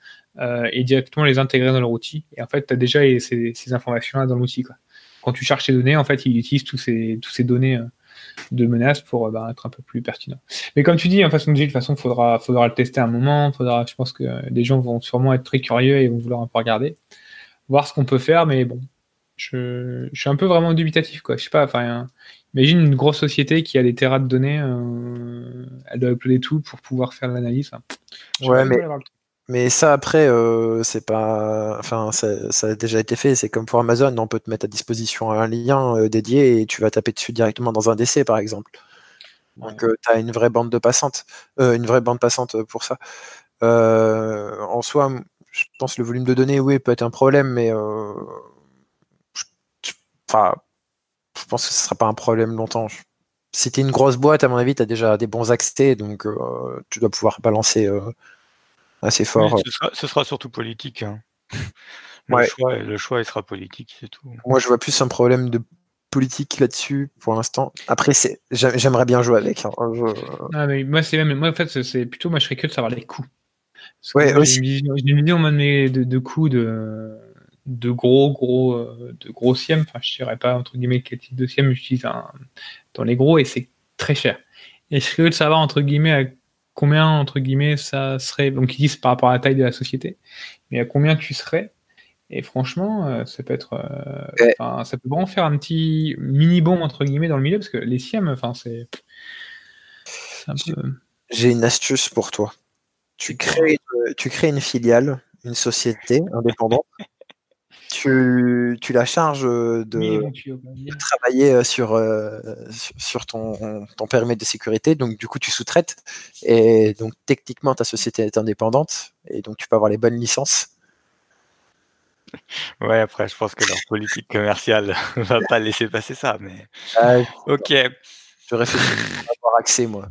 et directement les intégrer dans leur outil. Et en fait, tu as déjà ces, ces informations-là dans l'outil. Quand tu cherches ces données, en fait, ils utilisent tous ces, tous ces données de menaces pour euh, bah, être un peu plus pertinent. Mais comme tu dis, en façon de toute façon, faudra, faudra le tester un moment. Faudra, je pense que des gens vont sûrement être très curieux et vont vouloir un peu regarder, voir ce qu'on peut faire. Mais bon, je, je, suis un peu vraiment dubitatif, quoi. Je sais pas. Enfin, imagine une grosse société qui a des terras de données, euh, elle doit uploader tout pour pouvoir faire l'analyse. ouais, mais mais ça, après, euh, c'est pas. Enfin, ça, a déjà été fait. C'est comme pour Amazon, on peut te mettre à disposition un lien euh, dédié et tu vas taper dessus directement dans un DC, par exemple. Donc, euh, tu as une vraie bande de passante, une vraie bande passante pour ça. en soi, je pense que le volume de données, oui, peut être un problème, mais enfin, je pense que ce ne sera pas un problème longtemps. Si tu es une grosse boîte, à mon avis, tu as déjà des bons accès, donc tu dois pouvoir balancer assez fort. ce, sera, surtout politique. Hein. Le, choix, le choix, il sera politique, c'est tout. Moi, je vois plus un problème de politique là-dessus pour l'instant. Après, c'est, j'aimerais bien jouer avec. Hein. Ah, moi, c'est même, moi, en fait, c'est plutôt, moi, je serais que de savoir les coûts. ouais, aussi. J'ai une vision, de, de coûts de, de gros, gros, euh, de gros SIEM. Enfin, je dirais pas, entre guillemets, quel type de SIEM j'utilise dans les gros et c'est très cher. Et je serais curieux de savoir, entre guillemets, combien, entre guillemets, ça serait. Donc, ils disent par rapport à la taille de la société, mais à combien tu serais. Et franchement, euh, ça peut être. Euh, ça peut vraiment faire un petit mini bon entre guillemets, dans le milieu, parce que les SIEM, enfin, c'est. J'ai une astuce pour toi. Tu crées, tu crées une filiale, une société indépendante tu, tu la charges de, travailler euh, sur, euh, sur ton, ton, périmètre de sécurité. Donc, du coup, tu sous-traites. Et donc, techniquement, ta société est indépendante. Et donc, tu peux avoir les bonnes licences. Ouais, après, je pense que leur politique commerciale ne va pas laisser passer ça. Mais... ok. Je réfléchis à avoir accès, moi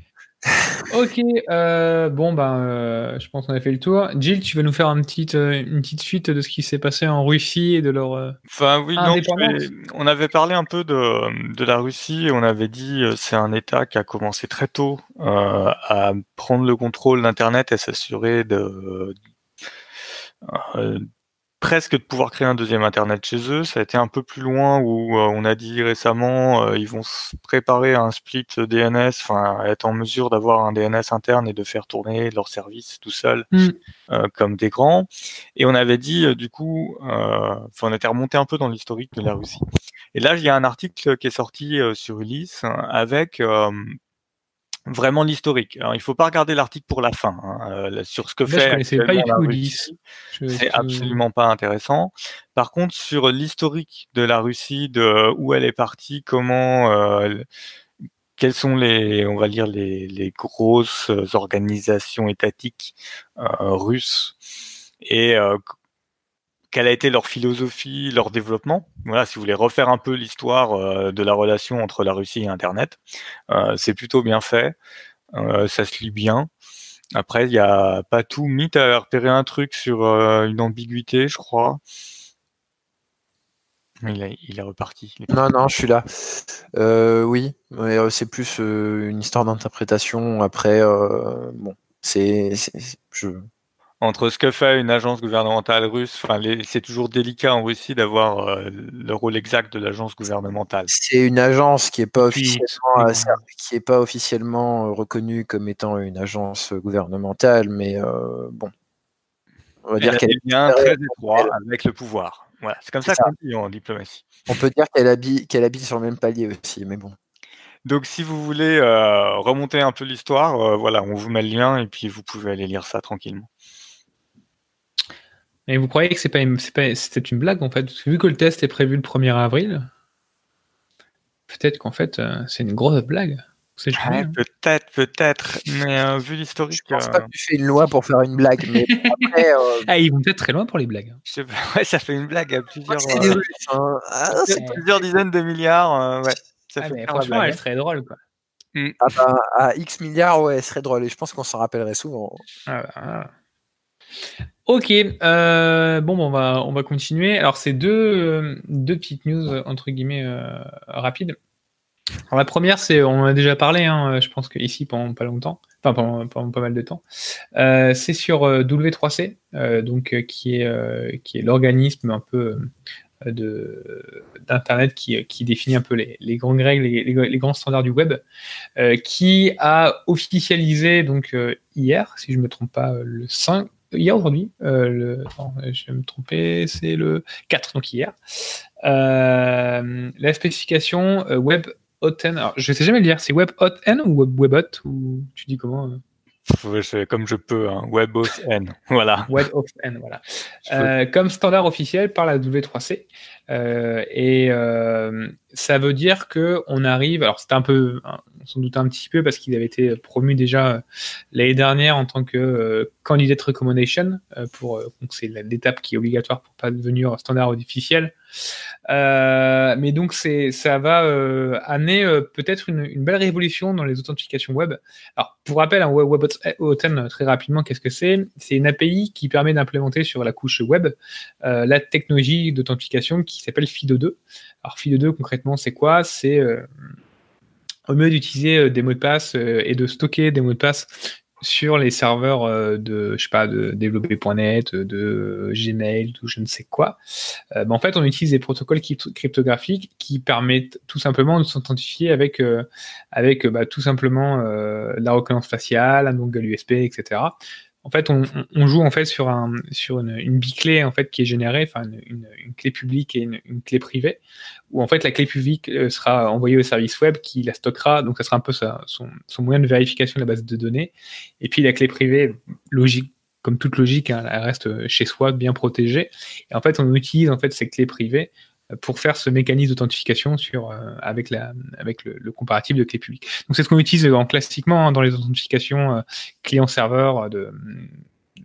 ok, euh, bon ben, euh, je pense qu'on a fait le tour. Jill, tu vas nous faire un petit, euh, une petite suite de ce qui s'est passé en Russie et de leur. enfin oui, non, on avait parlé un peu de, de la Russie et on avait dit c'est un État qui a commencé très tôt à prendre le contrôle d'Internet et s'assurer de presque de pouvoir créer un deuxième Internet chez eux. Ça a été un peu plus loin où euh, on a dit récemment euh, ils vont se préparer à un split DNS, enfin être en mesure d'avoir un DNS interne et de faire tourner leurs services tout seul mm. euh, comme des grands. Et on avait dit du coup, enfin on était remonté un peu dans l'historique de la Russie. Et là il y a un article qui est sorti sur Ulysse avec vraiment l'historique. Alors, il faut pas regarder l'article pour la fin hein, euh, sur ce que fait. C'est absolument pas intéressant. Par contre, sur l'historique de la Russie, de où elle est partie, comment, euh, quelles sont les, on va dire les, les grosses organisations étatiques euh, russes et quelle a été leur philosophie, leur développement. Voilà, si vous voulez refaire un peu l'histoire euh, de la relation entre la Russie et Internet, euh, c'est plutôt bien fait. Euh, ça se lit bien. Après, il n'y a pas tout. Mythe a repéré un truc sur une ambiguïté, je crois. Il, est reparti. Non, non, je suis là. oui, c'est plus une histoire d'interprétation. Après, bon, c'est, je, entre ce que fait une agence gouvernementale russe, enfin, c'est toujours délicat en Russie d'avoir euh, le rôle exact de l'agence gouvernementale. C'est une agence qui n'est pas officiellement, euh, qui est pas officiellement euh, reconnue comme étant une agence gouvernementale, mais bon, On va dire qu'elle est lien très étroit avec le pouvoir. Voilà, c'est comme ça, qu'on dit en diplomatie. On peut dire qu'elle habille sur le même palier aussi, mais bon. Donc, si vous voulez euh, remonter un peu l'histoire, voilà, on vous met le lien et puis vous pouvez aller lire ça tranquillement. Et vous croyez que c'est pas, une, pas c'était une blague en fait? Vu que le test est prévu le 1er avril, peut-être qu'en fait euh, c'est une grosse blague. Hein. peut-être, peut-être, mais vu l'historique. Je pense pas que tu fais une loi pour faire une blague, mais après, ah, ils vont peut-être très loin pour les blagues. Ouais, ça fait une blague à plusieurs, hein. ah, plusieurs dizaines de milliards. ouais. Ça ah, franchement, elle serait drôle, quoi. Mmh. Ah bah, à X milliards, ouais, elle serait drôle. Et je pense qu'on s'en rappellerait souvent. Ah bah, ok, euh, bon, on, va, on va continuer. Alors, c'est deux, euh, petites news, entre guillemets, euh, rapides. Alors, la première, c'est, on en a déjà parlé, hein, je pense qu'ici, pendant pas longtemps, enfin, pendant, pas mal de temps. c'est sur W3C, donc, qui est, l'organisme un peu d'internet qui, définit un peu les, les grandes règles, les, les, grands standards du web, qui a officialisé donc hier, si je me trompe pas, le 5 hier aujourd'hui, euh, je vais me tromper, c'est le 4 donc hier, la spécification web hot Alors, je sais jamais le dire, c'est web hot n ou web webhot ou tu dis comment comme je peux, hein. WebOSN, voilà. WebOSN, voilà. Euh, comme standard officiel par la W3C. Euh, et euh, ça veut dire que on arrive. Alors c'était un peu, on s'en doute un petit peu parce qu'il avait été promu déjà l'année dernière en tant que candidate recommendation pour. donc c'est l'étape qui est obligatoire pour pas devenir standard officiel. mais donc c'est, ça va amener peut-être une, belle révolution dans les authentifications web. Alors pour rappel, un Web WebOTN très rapidement, qu'est-ce que c'est? C'est une API qui permet d'implémenter sur la couche web la technologie d'authentification qui qui s'appelle FIDO2. Alors FIDO2 concrètement c'est quoi? C'est euh, au mieux d'utiliser euh, des mots de passe euh, et de stocker des mots de passe sur les serveurs de je sais pas de développer.net, de Gmail ou je ne sais quoi. Ben, en fait, on utilise des protocoles cryptographiques qui permettent tout simplement de s'authentifier avec avec bah, tout simplement la reconnaissance faciale, un dongle USB, etc en fait, on, joue en fait sur, un, sur une, une biclée en fait qui est générée, enfin une, clé publique et une, clé privée, où en fait la clé publique euh, sera envoyée au service web qui la stockera, donc ça sera un peu son, moyen de vérification de la base de données. Et puis la clé privée, logique, comme toute logique, hein, elle reste chez soi, bien protégée. Et en fait, on utilise en fait ces clés privées pour faire ce mécanisme d'authentification sur euh, avec la avec le, comparatif de clé publique. Donc c'est ce qu'on utilise en classiquement hein, dans les authentifications euh, client-serveur euh, de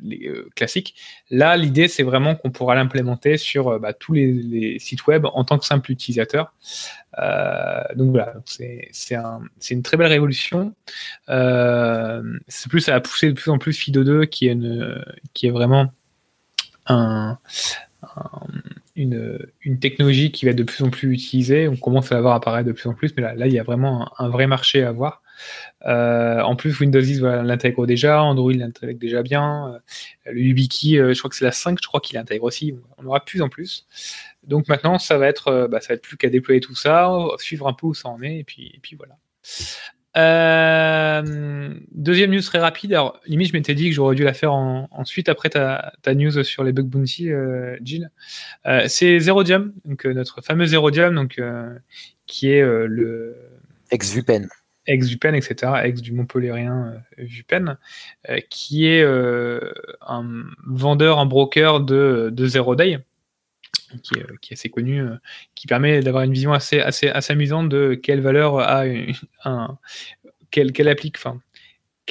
les, classiques. Là, l'idée c'est vraiment qu'on pourra l'implémenter sur bah, tous les, sites web en tant que simple utilisateur. donc voilà, c'est un, une très belle révolution. c'est plus ça va pousser de plus en plus FIDO2 qui est une qui est vraiment un, une, technologie qui va être de plus en plus utilisée. On commence à la voir apparaître de plus en plus, mais là, il y a vraiment un, vrai marché à voir. Euh, en plus, Windows 10 l'intègre déjà, Android l'intègre déjà bien. Euh, le YubiKey, euh, je crois que c'est la 5, je crois qu'il l'intègre aussi. On aura plus en plus. Donc maintenant, ça va être, bah, ça va être plus qu'à déployer tout ça, suivre un peu où ça en est, et et puis voilà. Euh, deuxième news très rapide. Alors, limite, je m'étais dit que j'aurais dû la faire ensuite après ta, news sur les bug bounty, euh, Jill. Euh, c'est Zerodium, donc notre fameux Zerodium, donc qui est le ex Vupen, ex Vupen, etc., ex du Montpellierien Vupen, qui est un vendeur, un broker de, de Zero Day qui est, assez connu, euh, qui permet d'avoir une vision assez, amusante de quelle valeur a un, quelle,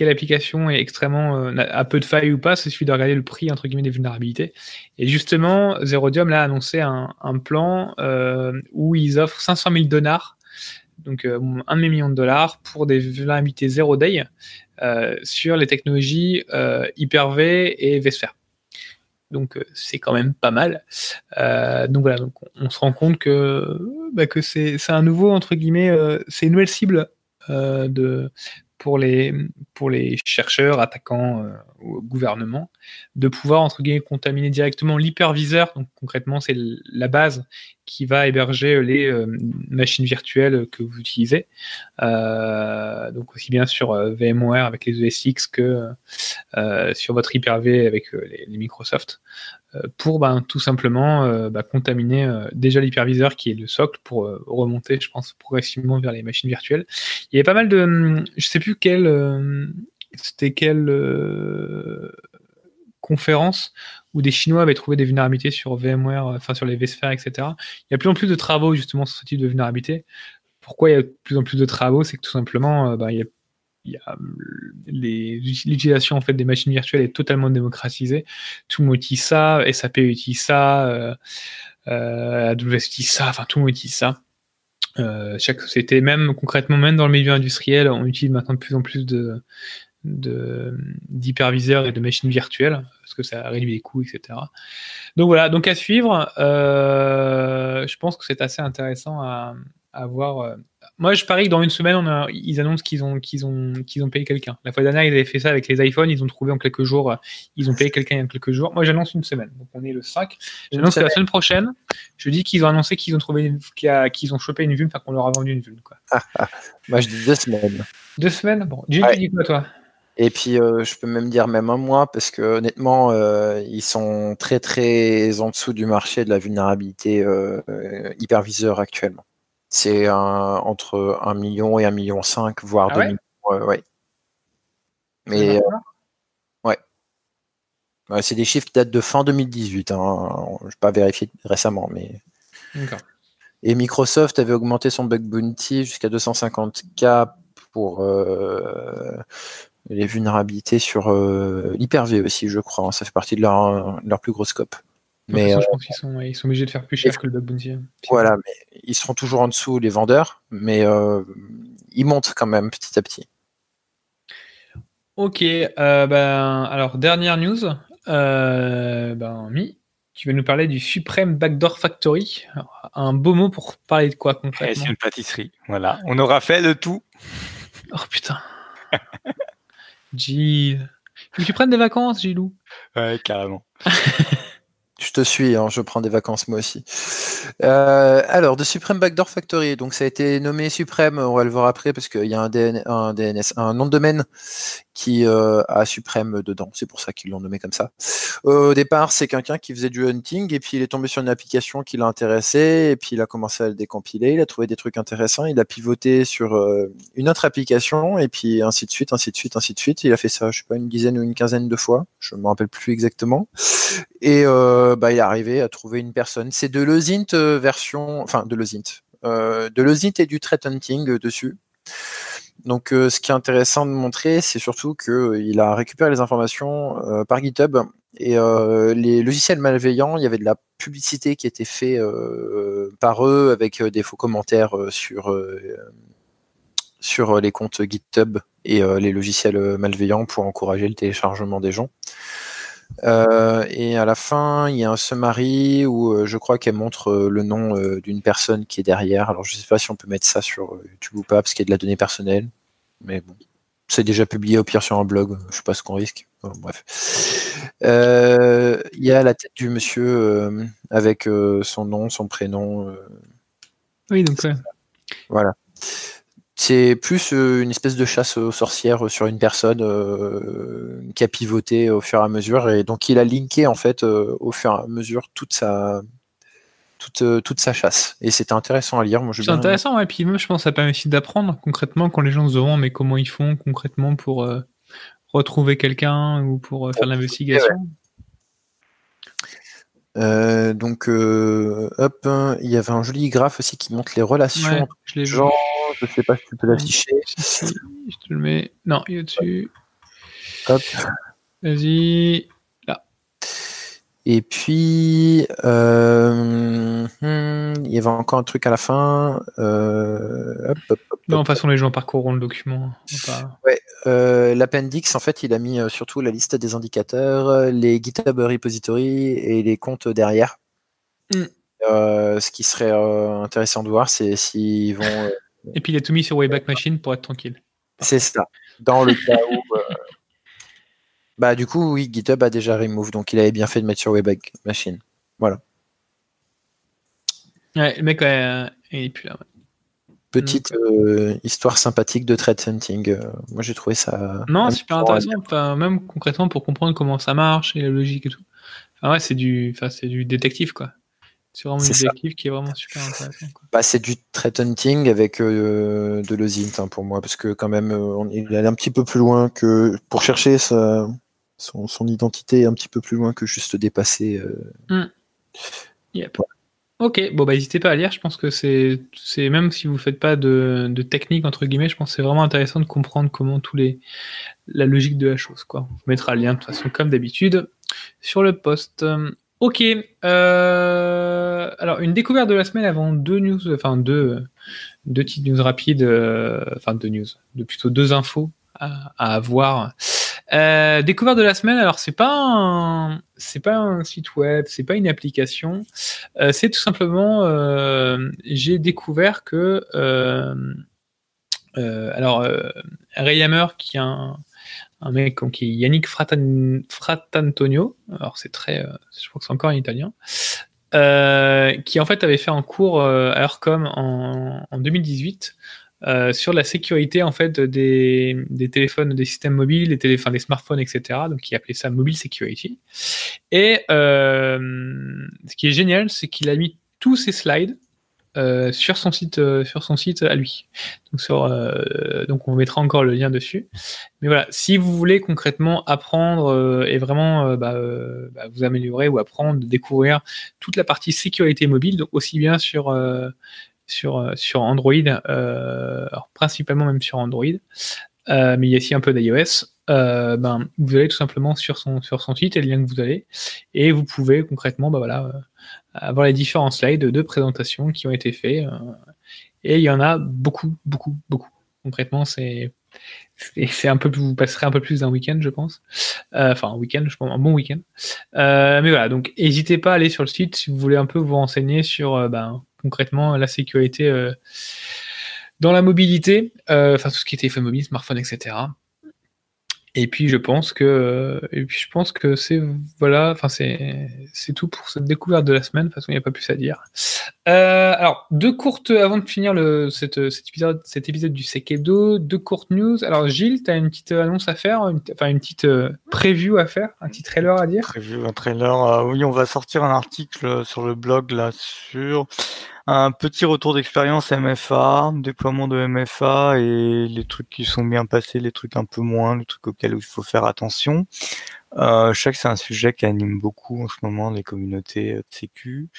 application est extrêmement euh, a peu de failles ou pas, c'est suffit de regarder le prix entre guillemets des vulnérabilités. Et justement, Zerodium a annoncé un, plan euh, où ils offrent 500 000 dollars, donc un demi-million de dollars pour des vulnérabilités zero day sur les technologies Hyper-V et VSphere donc euh, c'est quand même pas mal. Euh, donc voilà, donc on, se rend compte que, bah, que c'est un nouveau, entre guillemets, euh, c'est une nouvelle cible de, pour, les, pour les chercheurs, attaquants ou gouvernement, de pouvoir, entre guillemets, contaminer directement l'hyperviseur. Donc concrètement, c'est la base qui va héberger les machines virtuelles que vous utilisez, donc aussi bien sur VMware avec les ESX que sur votre Hyper-V avec les, Microsoft, pour ben, tout simplement ben, contaminer déjà l'hyperviseur qui est le socle pour remonter, je pense, progressivement vers les machines virtuelles. Il y avait pas mal de, je sais plus quel, c'était quelle conférence où des Chinois avaient trouvé des vulnérabilités sur VMware, euh, enfin sur les vSphere, etc. Il y a plus en plus de travaux justement sur ce type de vulnérabilité. Pourquoi il y a de plus en plus de travaux? C'est que tout simplement, l'utilisation en fait des machines virtuelles est totalement démocratisée. Tout le monde utilise ça, SAP utilise ça, euh, euh AWS utilise ça, enfin tout le monde utilise ça. chaque société, même concrètement, même dans le milieu industriel, on utilise maintenant de plus en plus de d'hyperviseurs et de machines virtuelles parce que ça réduit les coûts, etc. Donc voilà, donc à suivre. Euh, je pense que c'est assez intéressant à, voir. Euh. Moi, je parie que dans une semaine, on a, ils annoncent qu'ils ont, qu'ils ont, qu'ils ont payé quelqu'un. La fois dernière, ils avaient fait ça avec les iPhones. Ils ont trouvé en quelques jours, euh, ils ont payé quelqu'un il y a quelques jours. Moi, j'annonce une semaine. Donc, on est le 5. J'annonce que la semaine prochaine, je dis qu'ils ont annoncé qu'ils ont trouvé, qu'ils ont chopé une vulne, enfin qu'on leur a vendu une vulne. Quoi. Moi, je dis deux semaines. Deux semaines? Bon, tu dis quoi, toi? Et puis, euh, je peux même dire même un mois, parce que honnêtement, euh, ils sont très très en dessous du marché de la vulnérabilité euh, hyperviseur actuellement. C'est entre 1 million et 1 million 5, voire 2 millions. ouais. Mais ouais. c'est des chiffres qui datent de fin 2018. Hein. Je n'ai pas vérifié récemment, mais. Et Microsoft avait augmenté son bug bounty jusqu'à 250K pour les vulnérabilités sur euh, l'Hyper-V aussi, je crois. Hein. Ça fait partie de leur, leur plus gros scope. Mais, je euh, pense qu'ils sont, ils sont obligés de faire plus cher que le bug bounty. Hein. Voilà, mais ils seront toujours en dessous les vendeurs, mais euh, ils montent quand même petit à petit. Ok, ben, alors dernière news. ben, Mi, tu vas nous parler du Supreme Backdoor Factory. un beau mot pour parler de quoi concrètement C'est une pâtisserie, voilà. On aura fait le tout. Oh putain. Gilles. Faut que tu prennes des vacances, Gilou. Ouais, carrément. Je te suis, hein, je prends des vacances moi aussi. Euh, alors, de Supreme Backdoor Factory, donc ça a été nommé Supreme, on va le voir après parce qu'il y a un, un, DNS, un nom de domaine qui euh, a Supreme dedans. C'est pour ça qu'ils l'ont nommé comme ça. au départ, c'est quelqu'un qui faisait du hunting et puis il est tombé sur une application qui l'a intéressé et puis il a commencé à le décompiler. Il a trouvé des trucs intéressants. Il a pivoté sur euh, une autre application et puis ainsi de suite, ainsi de suite, ainsi de suite. Il a fait ça, je sais pas, une dizaine ou une quinzaine de fois. Je me rappelle plus exactement. Et euh, bah, il est arrivé à trouver une personne. C'est de l'Ozint version, enfin de l'Ozint. de l'Ozint et du threat hunting dessus. Donc, euh, ce qui est intéressant de montrer, c'est surtout qu'il euh, a récupéré les informations euh, par GitHub et les logiciels malveillants, il y avait de la publicité qui était faite par eux avec des faux commentaires sur sur les comptes GitHub et les logiciels malveillants pour encourager le téléchargement des gens. Et à la fin, il y a un summary où je crois qu'elle montre le nom d'une personne qui est derrière. Alors je ne sais pas si on peut mettre ça sur YouTube ou pas, parce qu'il y a de la donnée personnelle mais bon, c'est déjà publié au pire sur un blog, je sais pas ce qu'on risque. bref. Euh, il y a la tête du monsieur euh, avec euh, son nom, son prénom. oui, donc ouais. Voilà. C'est plus une espèce de chasse aux sorcières sur une personne qui a pivoté au fur et à mesure et donc il a linké en fait au fur et à mesure toute sa euh, toute, sa chasse. Et c'était intéressant à lire. C'est intéressant, et puis même, je pense que ça permet aussi d'apprendre concrètement quand les gens se demandent mais comment ils font concrètement pour euh, retrouver quelqu'un ou pour euh, faire l'investigation. Donc, hop, il y avait un joli graphe aussi qui montre les relations je les gens. Je sais pas si tu peux l'afficher. je te le mets. Non, il est dessus. Hop. Vas-y. Et puis, euh, hmm, il y avait encore un truc à la fin. Euh, non, de toute façon, les gens parcourront le document. Ouais, euh, L'appendix, en fait, il a mis surtout la liste des indicateurs, les GitHub repositories et les comptes derrière. Hmm. ce qui serait intéressant de voir, c'est s'ils vont. et puis, il a tout mis sur Wayback Machine pour être tranquille. C'est ça. Dans le cas où bah du coup oui, GitHub a déjà remove, donc il avait bien fait de mettre sur Webpack Machine. Voilà. Ouais, le mec, ouais, il est plus là. Petite euh, histoire sympathique de thread hunting. Euh, moi, j'ai trouvé ça. Non, super intéressant. Enfin, même concrètement pour comprendre comment ça marche et la logique et tout. Enfin, ouais, c'est du, enfin, c'est du détective, quoi. C'est vraiment du détective qui est vraiment super intéressant. Bah, c'est du threat hunting avec euh, de l'osint hein, pour moi, parce que quand même, on, il allait un petit peu plus loin que pour chercher sa, son, son, identité un petit peu plus loin que juste dépasser. Mm. Yep. Ok, bon bah n'hésitez pas à lire, je pense que c'est même si vous ne faites pas de, de, technique entre guillemets, je pense que c'est vraiment intéressant de comprendre comment tous les la logique de la chose quoi. On mettra le lien de toute façon comme d'habitude sur le post. Ok, euh, alors une découverte de la semaine avant deux news, enfin deux, deux petites news rapides, euh, enfin deux news, de plutôt deux infos à, à avoir. Euh, découverte de la semaine, alors c'est pas un, c'est pas un site web, c'est pas une application, euh, c'est tout simplement, euh, j'ai découvert que, euh, alors Ray Hammer qui est un, un mec qui est Yannick Fratan, Fratantonio, alors c'est très, je crois que c'est encore en italien, qui en fait avait fait un cours à Eurcom en, en 2018 euh, sur la sécurité en fait des, téléphones, des systèmes mobiles, des des smartphones, etc. Donc, il appelait ça mobile security. Et euh, ce qui est génial, c'est qu'il a mis tous ses slides euh, sur son site, sur son site à lui. Donc, on mettra encore le lien dessus. Mais voilà, si vous voulez concrètement apprendre et vraiment bah, bah, vous améliorer ou apprendre, découvrir toute la partie sécurité mobile, donc aussi bien sur sur, euh, sur Android, euh, principalement même sur Android, euh, mais il y a aussi un peu d'iOS. ben, vous allez tout simplement sur son, sur son site et le lien que vous allez, et vous pouvez concrètement ben voilà, avoir les différents slides de présentation qui ont été faits. et il y en a beaucoup, beaucoup, beaucoup. Concrètement, c'est c'est un peu vous passerez un peu plus d'un week-end je pense enfin un week-end je pense un bon week-end mais voilà donc n'hésitez pas à aller sur le site si vous voulez un peu vous renseigner sur ben, concrètement la sécurité euh, dans la mobilité, euh, enfin tout ce qui est téléphone mobile, smartphone, etc. Et puis je pense que euh, et puis je pense que c'est voilà, enfin c'est c'est tout pour cette découverte de la semaine. De toute façon, il n'y a pas plus à dire. Alors deux courtes avant de finir le cette, cet épisode cet épisode du Sekedo, deux courtes news. Alors Gilles, tu as une petite annonce à faire, enfin une petite preview à faire, un petit trailer à dire? Preview, un trailer. oui, on va sortir un article sur le blog là sur un petit retour d'expérience MFA, déploiement de MFA et les trucs qui sont bien passés, les trucs un peu moins, les trucs auxquels il faut faire attention. Euh, je sais que c'est un sujet qui anime beaucoup en ce moment les communautés de sécu.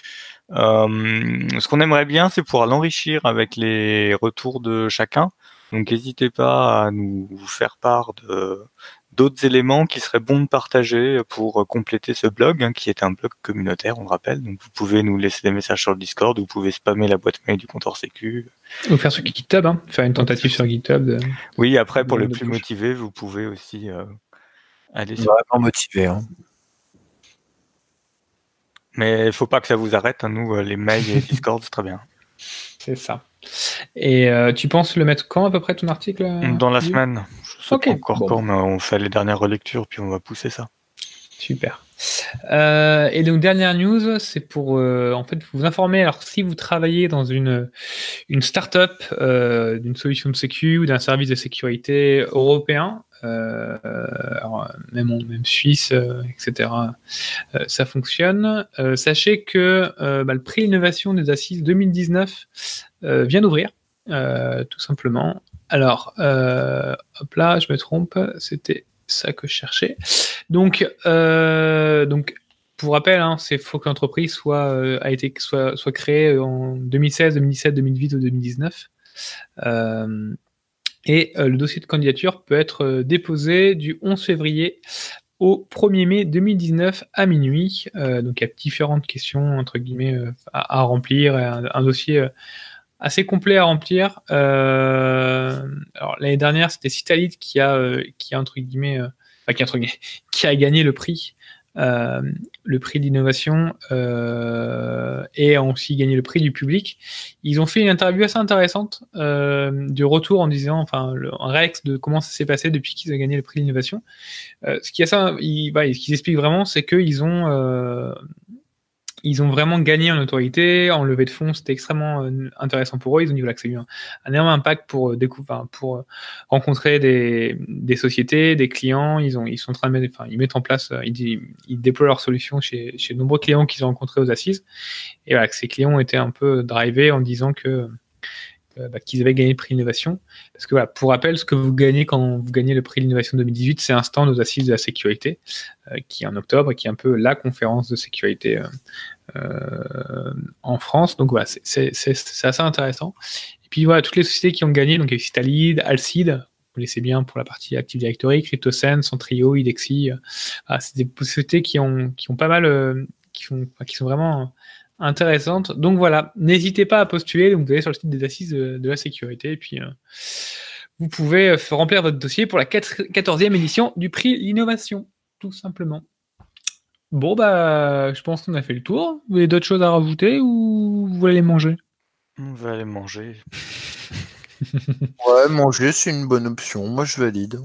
Euh, ce qu'on aimerait bien, c'est pouvoir l'enrichir avec les retours de chacun. Donc n'hésitez pas à nous faire part de, d'autres éléments qui seraient bons de partager pour compléter ce blog, hein, qui est un blog communautaire, on le rappelle. Donc vous pouvez nous laisser des messages sur le Discord, vous pouvez spammer la boîte mail du compteur sécu. Ou faire sur GitHub, hein, faire une tentative sur GitHub. Oui, après pour les plus motivés, vous pouvez aussi euh, aller sur. Vraiment motivé. Hein. Mais il faut pas que ça vous arrête. Hein. Nous, euh, les mails et Discord, c'est très bien. C'est ça. Et euh, tu penses le mettre quand à peu près ton article Dans la semaine. Je sais pas encore quand, mais on fait les dernières relectures puis on va pousser ça. Super. Euh, et donc dernière news, c'est pour euh, en fait vous informer. Alors si vous travaillez dans une une startup euh, d'une solution de sécu ou d'un service de sécurité européen, alors, même même suisse, etc. ça fonctionne. sachez que bah, le prix innovation des assises 2019 vient d'ouvrir. tout simplement. Alors, hop là, je me trompe, c'était ça que je cherchais. Donc, euh, donc pour rappel, hein, c'est faut que l'entreprise soit euh, a été soit, soit créée en 2016, 2017, 2018 ou 2019. Euh, et euh, le dossier de candidature peut être euh, déposé du 11 février au 1er mai 2019 à minuit. donc il y a différentes questions entre guillemets à, remplir, un dossier assez complet à remplir. Euh, alors l'année dernière, c'était Citalit qui a, euh, qui a entre guillemets, euh, qui, a, qui a gagné le prix, euh, le prix d'innovation euh, et a aussi gagné le prix du public. Ils ont fait une interview assez intéressante du retour en disant, enfin, le, un réex de comment ça s'est passé depuis qu'ils ont gagné le prix d'innovation. ce qui est ça, bah, ce qu'ils expliquent vraiment, c'est qu'ils ont ils ont vraiment gagné en autorité, en levée de fonds, c'était extrêmement euh, intéressant pour eux. Ils ont dit voilà, que ça a eu un, énorme impact pour euh, euh, rencontrer des, sociétés, des clients. Ils ont, ils sont en train de enfin, ils mettent en place, ils, ils déploient leurs solutions chez, de nombreux clients qu'ils ont rencontrés aux assises. Et que ces clients ont été un peu drivés en disant que bah, qu'ils avaient gagné le prix d'innovation. Parce que pour rappel, ce que vous gagnez quand vous gagnez le prix d'innovation 2018, c'est un stand aux assises de la sécurité, qui est en octobre, qui est un peu la conférence de sécurité en France. Donc voilà, c'est assez intéressant. Et puis voilà, toutes les sociétés qui ont gagné, donc il y a Citalid, Alcid, vous connaissez bien pour la partie Active Directory, CryptoSense, Centrio, Idexi. c'est des sociétés qui ont, qui ont pas mal, qui, font, qui sont vraiment intéressante. Donc voilà, n'hésitez pas à postuler. Donc vous allez sur le site des assises de, la sécurité et puis euh, vous pouvez euh, remplir votre dossier pour la 14e édition du prix L'innovation, tout simplement. Bon bah, je pense qu'on a fait le tour. Vous avez d'autres choses à rajouter ou vous voulez aller manger? On va aller manger. ouais, manger c'est une bonne option. Moi je valide.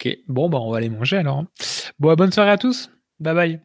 Ok, bon bah on va aller manger alors. Bon, bonne soirée à tous. Bye bye.